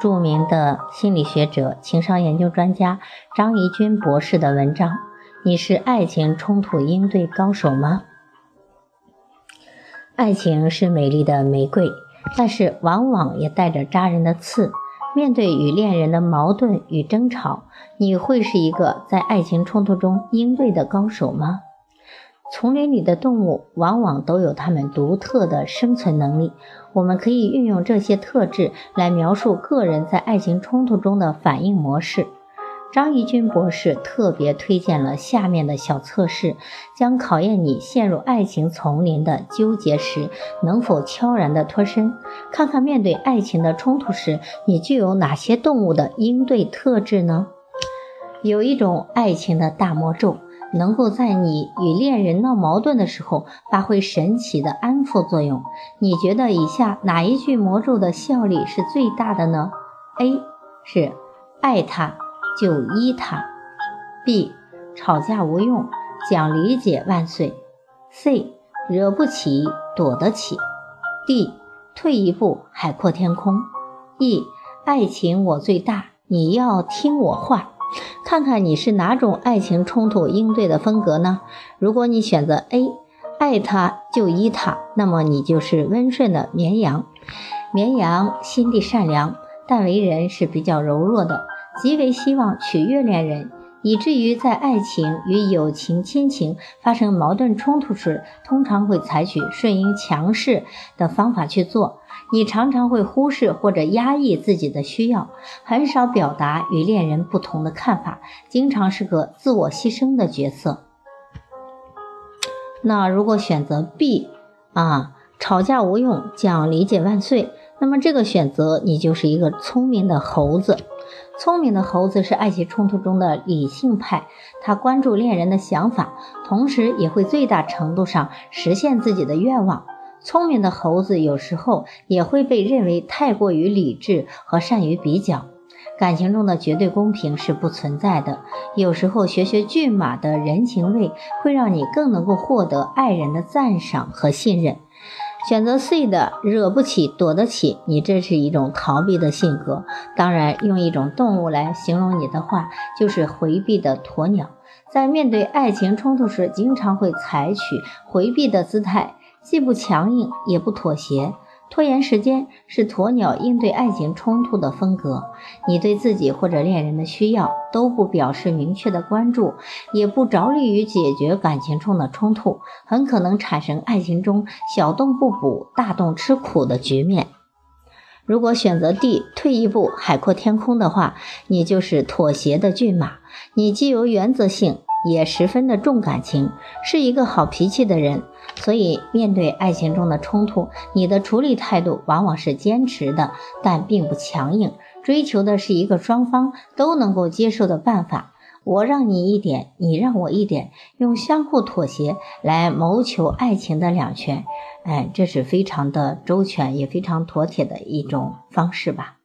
著名的心理学者、情商研究专家张怡君博士的文章。你是爱情冲突应对高手吗？爱情是美丽的玫瑰，但是往往也带着扎人的刺。面对与恋人的矛盾与争吵，你会是一个在爱情冲突中应对的高手吗？丛林里的动物往往都有它们独特的生存能力，我们可以运用这些特质来描述个人在爱情冲突中的反应模式。张怡君博士特别推荐了下面的小测试，将考验你陷入爱情丛林的纠结时能否悄然的脱身，看看面对爱情的冲突时你具有哪些动物的应对特质呢？有一种爱情的大魔咒。能够在你与恋人闹矛盾的时候发挥神奇的安抚作用。你觉得以下哪一句魔咒的效力是最大的呢？A 是爱他就依他，B 吵架无用讲理解万岁，C 惹不起躲得起，D 退一步海阔天空，E 爱情我最大你要听我话。看看你是哪种爱情冲突应对的风格呢？如果你选择 A，爱他就依他，那么你就是温顺的绵羊。绵羊心地善良，但为人是比较柔弱的，极为希望取悦恋人。以至于在爱情与友情、亲情发生矛盾冲突时，通常会采取顺应强势的方法去做。你常常会忽视或者压抑自己的需要，很少表达与恋人不同的看法，经常是个自我牺牲的角色。那如果选择 B，啊，吵架无用，讲理解万岁，那么这个选择你就是一个聪明的猴子。聪明的猴子是爱情冲突中的理性派，他关注恋人的想法，同时也会最大程度上实现自己的愿望。聪明的猴子有时候也会被认为太过于理智和善于比较。感情中的绝对公平是不存在的，有时候学学骏马的人情味，会让你更能够获得爱人的赞赏和信任。选择 C 的惹不起躲得起，你这是一种逃避的性格。当然，用一种动物来形容你的话，就是回避的鸵鸟。在面对爱情冲突时，经常会采取回避的姿态，既不强硬，也不妥协。拖延时间是鸵鸟应对爱情冲突的风格。你对自己或者恋人的需要都不表示明确的关注，也不着力于解决感情中的冲突，很可能产生爱情中小洞不补、大洞吃苦的局面。如果选择 D，退一步海阔天空的话，你就是妥协的骏马。你既有原则性。也十分的重感情，是一个好脾气的人，所以面对爱情中的冲突，你的处理态度往往是坚持的，但并不强硬，追求的是一个双方都能够接受的办法。我让你一点，你让我一点，用相互妥协来谋求爱情的两全，哎，这是非常的周全，也非常妥帖的一种方式吧。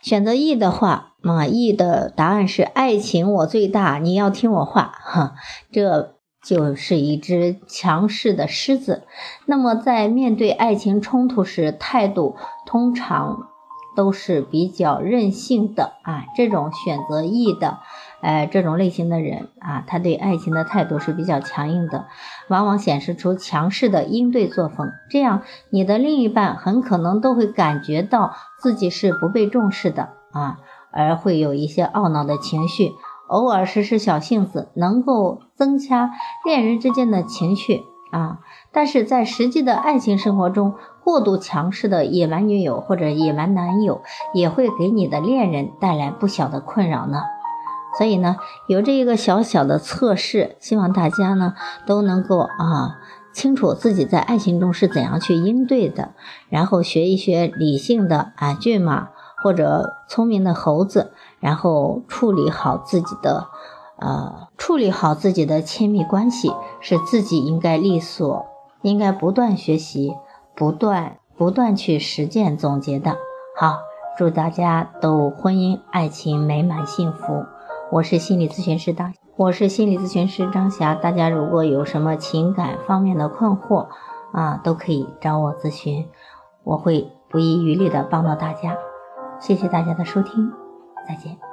选择 E 的话，啊，E 的答案是爱情我最大，你要听我话，哈，这就是一只强势的狮子。那么在面对爱情冲突时，态度通常都是比较任性的啊。这种选择 E 的。哎，这种类型的人啊，他对爱情的态度是比较强硬的，往往显示出强势的应对作风。这样，你的另一半很可能都会感觉到自己是不被重视的啊，而会有一些懊恼的情绪，偶尔使使小性子，能够增加恋人之间的情绪啊。但是在实际的爱情生活中，过度强势的野蛮女友或者野蛮男友，也会给你的恋人带来不小的困扰呢。所以呢，有这一个小小的测试，希望大家呢都能够啊清楚自己在爱情中是怎样去应对的，然后学一学理性的啊骏马或者聪明的猴子，然后处理好自己的，呃，处理好自己的亲密关系，是自己应该力所，应该不断学习，不断不断去实践总结的。好，祝大家都婚姻爱情美满幸福。我是心理咨询师大，我是心理咨询师张霞。大家如果有什么情感方面的困惑啊，都可以找我咨询，我会不遗余力的帮到大家。谢谢大家的收听，再见。